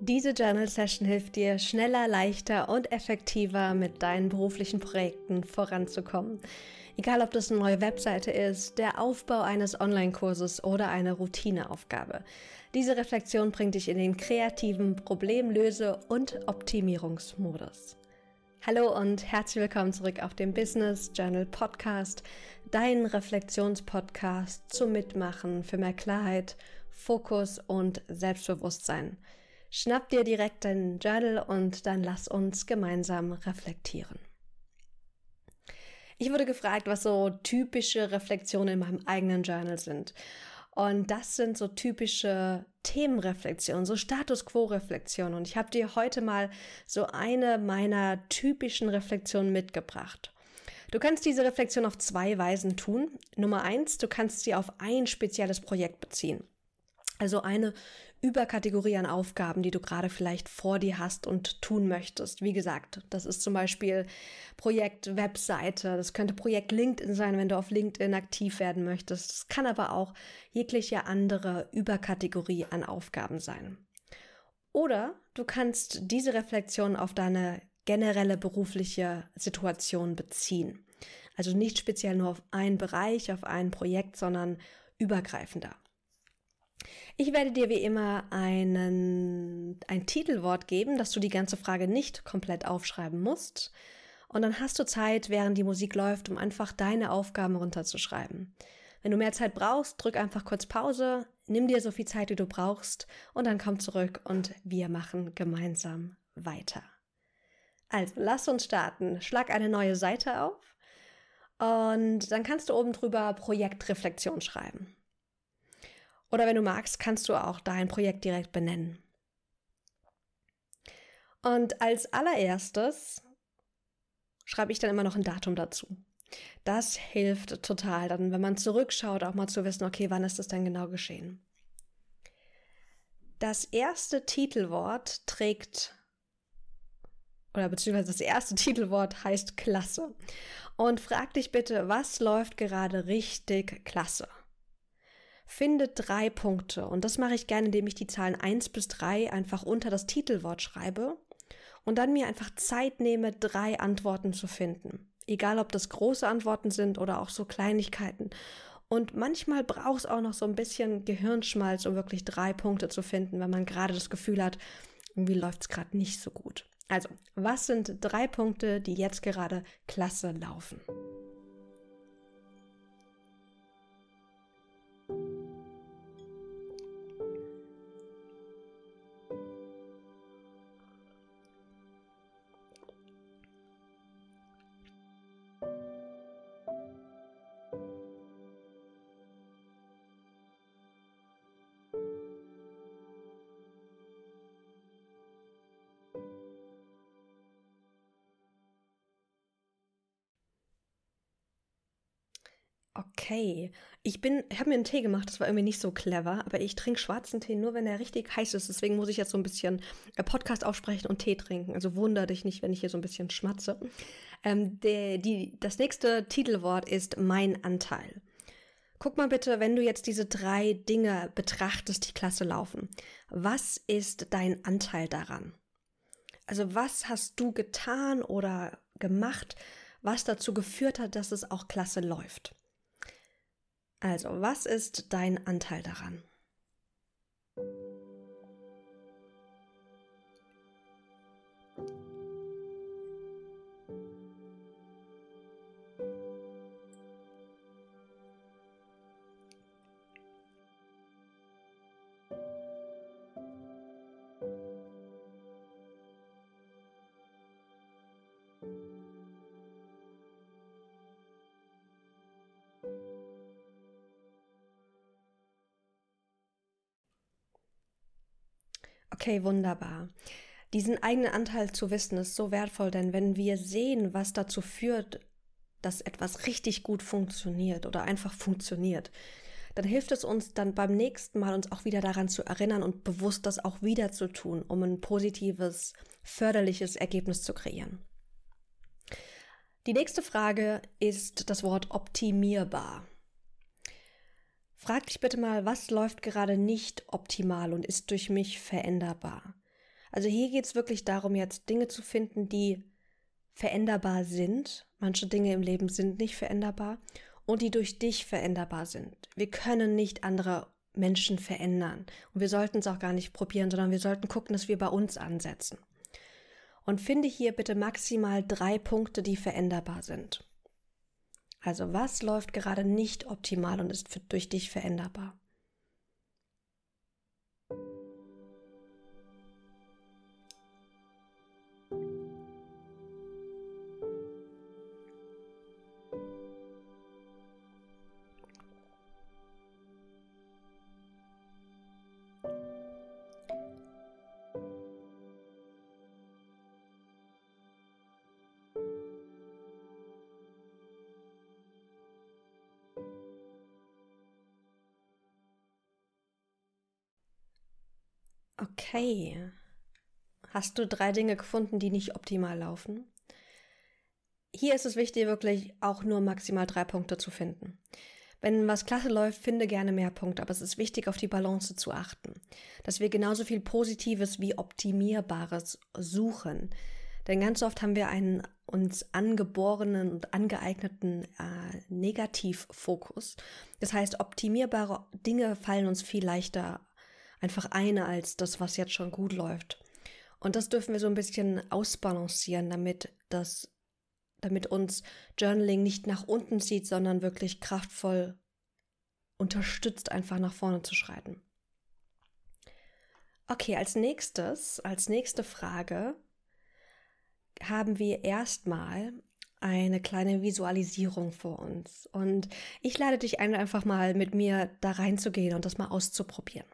Diese Journal Session hilft dir, schneller, leichter und effektiver mit deinen beruflichen Projekten voranzukommen. Egal, ob das eine neue Webseite ist, der Aufbau eines Online-Kurses oder eine Routineaufgabe. Diese Reflexion bringt dich in den kreativen Problemlöse- und Optimierungsmodus. Hallo und herzlich willkommen zurück auf dem Business Journal Podcast, dein Reflexionspodcast zum Mitmachen für mehr Klarheit, Fokus und Selbstbewusstsein. Schnapp dir direkt dein Journal und dann lass uns gemeinsam reflektieren. Ich wurde gefragt, was so typische Reflexionen in meinem eigenen Journal sind. Und das sind so typische Themenreflexionen, so Status Quo-Reflexionen. Und ich habe dir heute mal so eine meiner typischen Reflexionen mitgebracht. Du kannst diese Reflexion auf zwei Weisen tun. Nummer eins, du kannst sie auf ein spezielles Projekt beziehen. Also eine Überkategorie an Aufgaben, die du gerade vielleicht vor dir hast und tun möchtest. Wie gesagt, das ist zum Beispiel Projekt Webseite, das könnte Projekt LinkedIn sein, wenn du auf LinkedIn aktiv werden möchtest. Es kann aber auch jegliche andere Überkategorie an Aufgaben sein. Oder du kannst diese Reflexion auf deine generelle berufliche Situation beziehen. Also nicht speziell nur auf einen Bereich, auf ein Projekt, sondern übergreifender. Ich werde dir wie immer einen, ein Titelwort geben, dass du die ganze Frage nicht komplett aufschreiben musst. Und dann hast du Zeit, während die Musik läuft, um einfach deine Aufgaben runterzuschreiben. Wenn du mehr Zeit brauchst, drück einfach kurz Pause, nimm dir so viel Zeit, wie du brauchst, und dann komm zurück und wir machen gemeinsam weiter. Also, lass uns starten. Schlag eine neue Seite auf und dann kannst du oben drüber Projektreflexion schreiben. Oder wenn du magst, kannst du auch dein Projekt direkt benennen. Und als allererstes schreibe ich dann immer noch ein Datum dazu. Das hilft total, dann, wenn man zurückschaut, auch mal zu wissen, okay, wann ist das denn genau geschehen? Das erste Titelwort trägt, oder beziehungsweise das erste Titelwort heißt Klasse. Und frag dich bitte, was läuft gerade richtig klasse? Finde drei Punkte. Und das mache ich gerne, indem ich die Zahlen eins bis drei einfach unter das Titelwort schreibe und dann mir einfach Zeit nehme, drei Antworten zu finden. Egal, ob das große Antworten sind oder auch so Kleinigkeiten. Und manchmal braucht es auch noch so ein bisschen Gehirnschmalz, um wirklich drei Punkte zu finden, wenn man gerade das Gefühl hat, irgendwie läuft es gerade nicht so gut. Also, was sind drei Punkte, die jetzt gerade klasse laufen? Okay, ich bin, ich habe mir einen Tee gemacht, das war irgendwie nicht so clever, aber ich trinke schwarzen Tee nur, wenn er richtig heiß ist. Deswegen muss ich jetzt so ein bisschen äh, Podcast aufsprechen und Tee trinken. Also wunder dich nicht, wenn ich hier so ein bisschen schmatze. Ähm, der, die, das nächste Titelwort ist mein Anteil. Guck mal bitte, wenn du jetzt diese drei Dinge betrachtest, die klasse laufen. Was ist dein Anteil daran? Also was hast du getan oder gemacht, was dazu geführt hat, dass es auch klasse läuft? Also, was ist dein Anteil daran? Okay, wunderbar. Diesen eigenen Anteil zu wissen ist so wertvoll, denn wenn wir sehen, was dazu führt, dass etwas richtig gut funktioniert oder einfach funktioniert, dann hilft es uns dann beim nächsten Mal uns auch wieder daran zu erinnern und bewusst das auch wieder zu tun, um ein positives, förderliches Ergebnis zu kreieren. Die nächste Frage ist das Wort optimierbar. Frag dich bitte mal, was läuft gerade nicht optimal und ist durch mich veränderbar? Also hier geht es wirklich darum, jetzt Dinge zu finden, die veränderbar sind. Manche Dinge im Leben sind nicht veränderbar und die durch dich veränderbar sind. Wir können nicht andere Menschen verändern. Und wir sollten es auch gar nicht probieren, sondern wir sollten gucken, dass wir bei uns ansetzen. Und finde hier bitte maximal drei Punkte, die veränderbar sind. Also was läuft gerade nicht optimal und ist durch dich veränderbar? Okay. Hast du drei Dinge gefunden, die nicht optimal laufen? Hier ist es wichtig, wirklich auch nur maximal drei Punkte zu finden. Wenn was klasse läuft, finde gerne mehr Punkte, aber es ist wichtig, auf die Balance zu achten. Dass wir genauso viel Positives wie Optimierbares suchen. Denn ganz oft haben wir einen uns angeborenen und angeeigneten äh, Negativfokus. Das heißt, optimierbare Dinge fallen uns viel leichter einfach eine als das, was jetzt schon gut läuft. Und das dürfen wir so ein bisschen ausbalancieren, damit das, damit uns Journaling nicht nach unten zieht, sondern wirklich kraftvoll unterstützt, einfach nach vorne zu schreiten. Okay, als nächstes, als nächste Frage haben wir erstmal eine kleine Visualisierung vor uns. Und ich lade dich ein, einfach mal mit mir da reinzugehen und das mal auszuprobieren.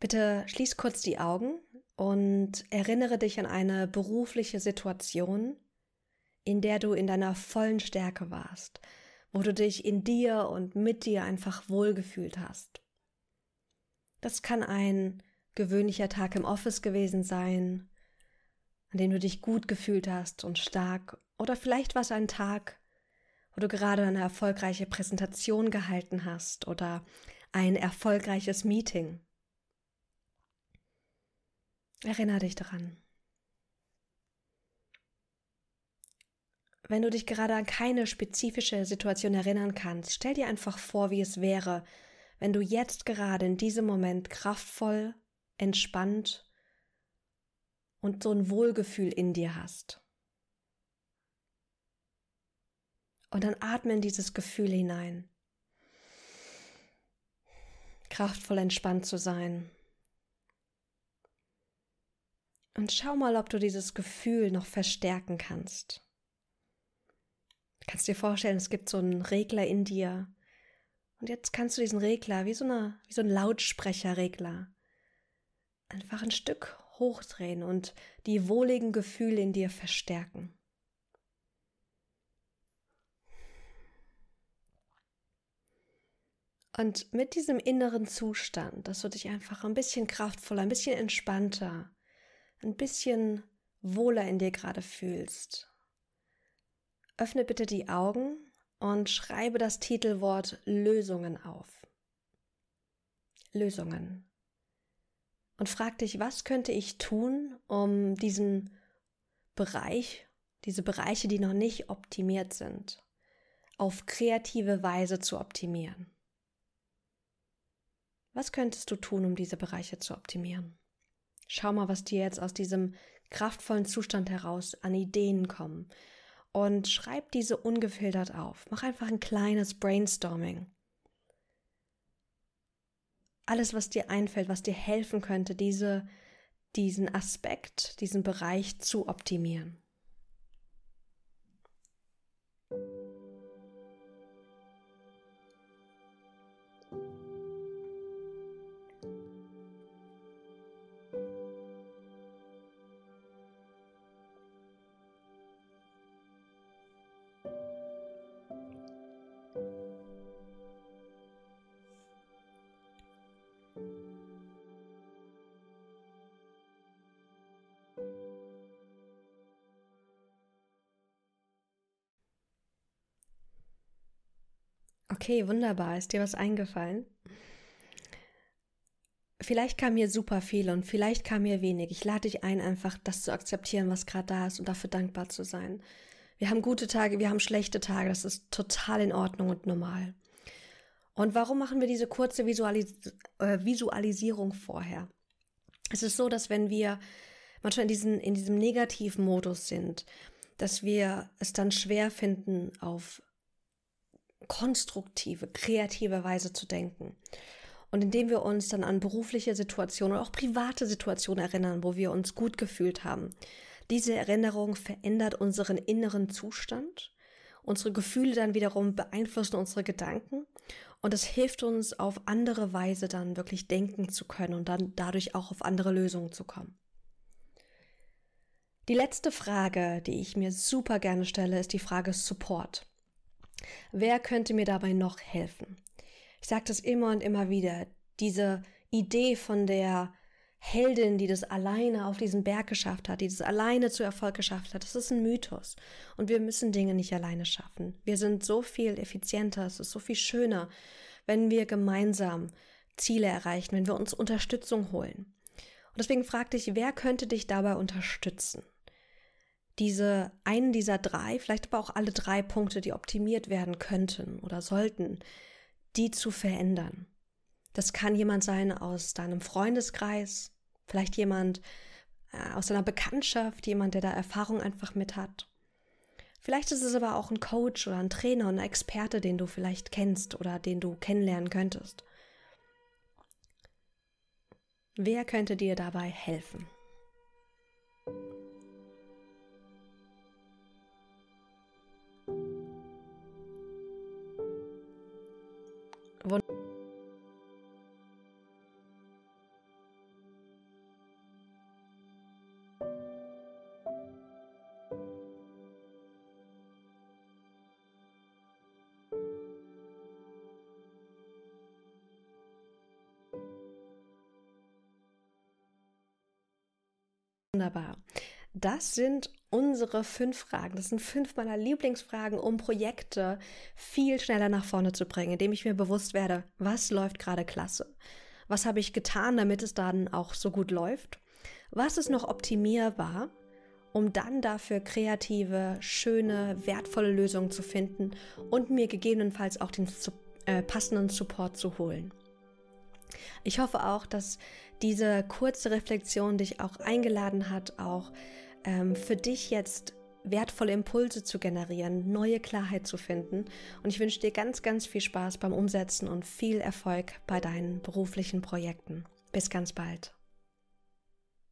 Bitte schließ kurz die Augen und erinnere dich an eine berufliche Situation, in der du in deiner vollen Stärke warst, wo du dich in dir und mit dir einfach wohlgefühlt hast. Das kann ein gewöhnlicher Tag im Office gewesen sein, an dem du dich gut gefühlt hast und stark, oder vielleicht war es ein Tag, wo du gerade eine erfolgreiche Präsentation gehalten hast oder ein erfolgreiches Meeting. Erinnere dich daran. Wenn du dich gerade an keine spezifische Situation erinnern kannst, stell dir einfach vor, wie es wäre, wenn du jetzt gerade in diesem Moment kraftvoll, entspannt und so ein Wohlgefühl in dir hast. Und dann atme in dieses Gefühl hinein. Kraftvoll entspannt zu sein, und schau mal, ob du dieses Gefühl noch verstärken kannst. Du kannst dir vorstellen, es gibt so einen Regler in dir. Und jetzt kannst du diesen Regler, wie so, eine, wie so ein Lautsprecherregler, einfach ein Stück hochdrehen und die wohligen Gefühle in dir verstärken. Und mit diesem inneren Zustand, dass du dich einfach ein bisschen kraftvoller, ein bisschen entspannter, ein bisschen wohler in dir gerade fühlst. Öffne bitte die Augen und schreibe das Titelwort Lösungen auf. Lösungen. Und frag dich, was könnte ich tun, um diesen Bereich, diese Bereiche, die noch nicht optimiert sind, auf kreative Weise zu optimieren. Was könntest du tun, um diese Bereiche zu optimieren? Schau mal, was dir jetzt aus diesem kraftvollen Zustand heraus an Ideen kommen. Und schreib diese ungefiltert auf. Mach einfach ein kleines Brainstorming. Alles, was dir einfällt, was dir helfen könnte, diese, diesen Aspekt, diesen Bereich zu optimieren. Okay, wunderbar. Ist dir was eingefallen? vielleicht kam mir super viel und vielleicht kam mir wenig. Ich lade dich ein, einfach das zu akzeptieren, was gerade da ist und dafür dankbar zu sein. Wir haben gute Tage, wir haben schlechte Tage, das ist total in Ordnung und normal. Und warum machen wir diese kurze Visualis äh, Visualisierung vorher? Es ist so, dass wenn wir manchmal in, diesen, in diesem negativen Modus sind, dass wir es dann schwer finden, auf konstruktive, kreative Weise zu denken. Und indem wir uns dann an berufliche Situationen und auch private Situationen erinnern, wo wir uns gut gefühlt haben, diese Erinnerung verändert unseren inneren Zustand. Unsere Gefühle dann wiederum beeinflussen unsere Gedanken und es hilft uns auf andere Weise dann wirklich denken zu können und dann dadurch auch auf andere Lösungen zu kommen. Die letzte Frage, die ich mir super gerne stelle, ist die Frage Support. Wer könnte mir dabei noch helfen? Ich sage das immer und immer wieder. Diese Idee von der Heldin, die das alleine auf diesen Berg geschafft hat, die das alleine zu Erfolg geschafft hat, das ist ein Mythos. Und wir müssen Dinge nicht alleine schaffen. Wir sind so viel effizienter, es ist so viel schöner, wenn wir gemeinsam Ziele erreichen, wenn wir uns Unterstützung holen. Und deswegen frag dich, wer könnte dich dabei unterstützen? Diese einen dieser drei, vielleicht aber auch alle drei Punkte, die optimiert werden könnten oder sollten, die zu verändern. Das kann jemand sein aus deinem Freundeskreis, vielleicht jemand äh, aus deiner Bekanntschaft, jemand, der da Erfahrung einfach mit hat. Vielleicht ist es aber auch ein Coach oder ein Trainer und ein Experte, den du vielleicht kennst oder den du kennenlernen könntest. Wer könnte dir dabei helfen? Wunderbar. Das sind unsere fünf Fragen. Das sind fünf meiner Lieblingsfragen, um Projekte viel schneller nach vorne zu bringen, indem ich mir bewusst werde, was läuft gerade klasse? Was habe ich getan, damit es dann auch so gut läuft? Was ist noch optimierbar, um dann dafür kreative, schöne, wertvolle Lösungen zu finden und mir gegebenenfalls auch den äh, passenden Support zu holen? Ich hoffe auch, dass diese kurze Reflexion dich auch eingeladen hat, auch ähm, für dich jetzt wertvolle Impulse zu generieren, neue Klarheit zu finden. Und ich wünsche dir ganz, ganz viel Spaß beim Umsetzen und viel Erfolg bei deinen beruflichen Projekten. Bis ganz bald.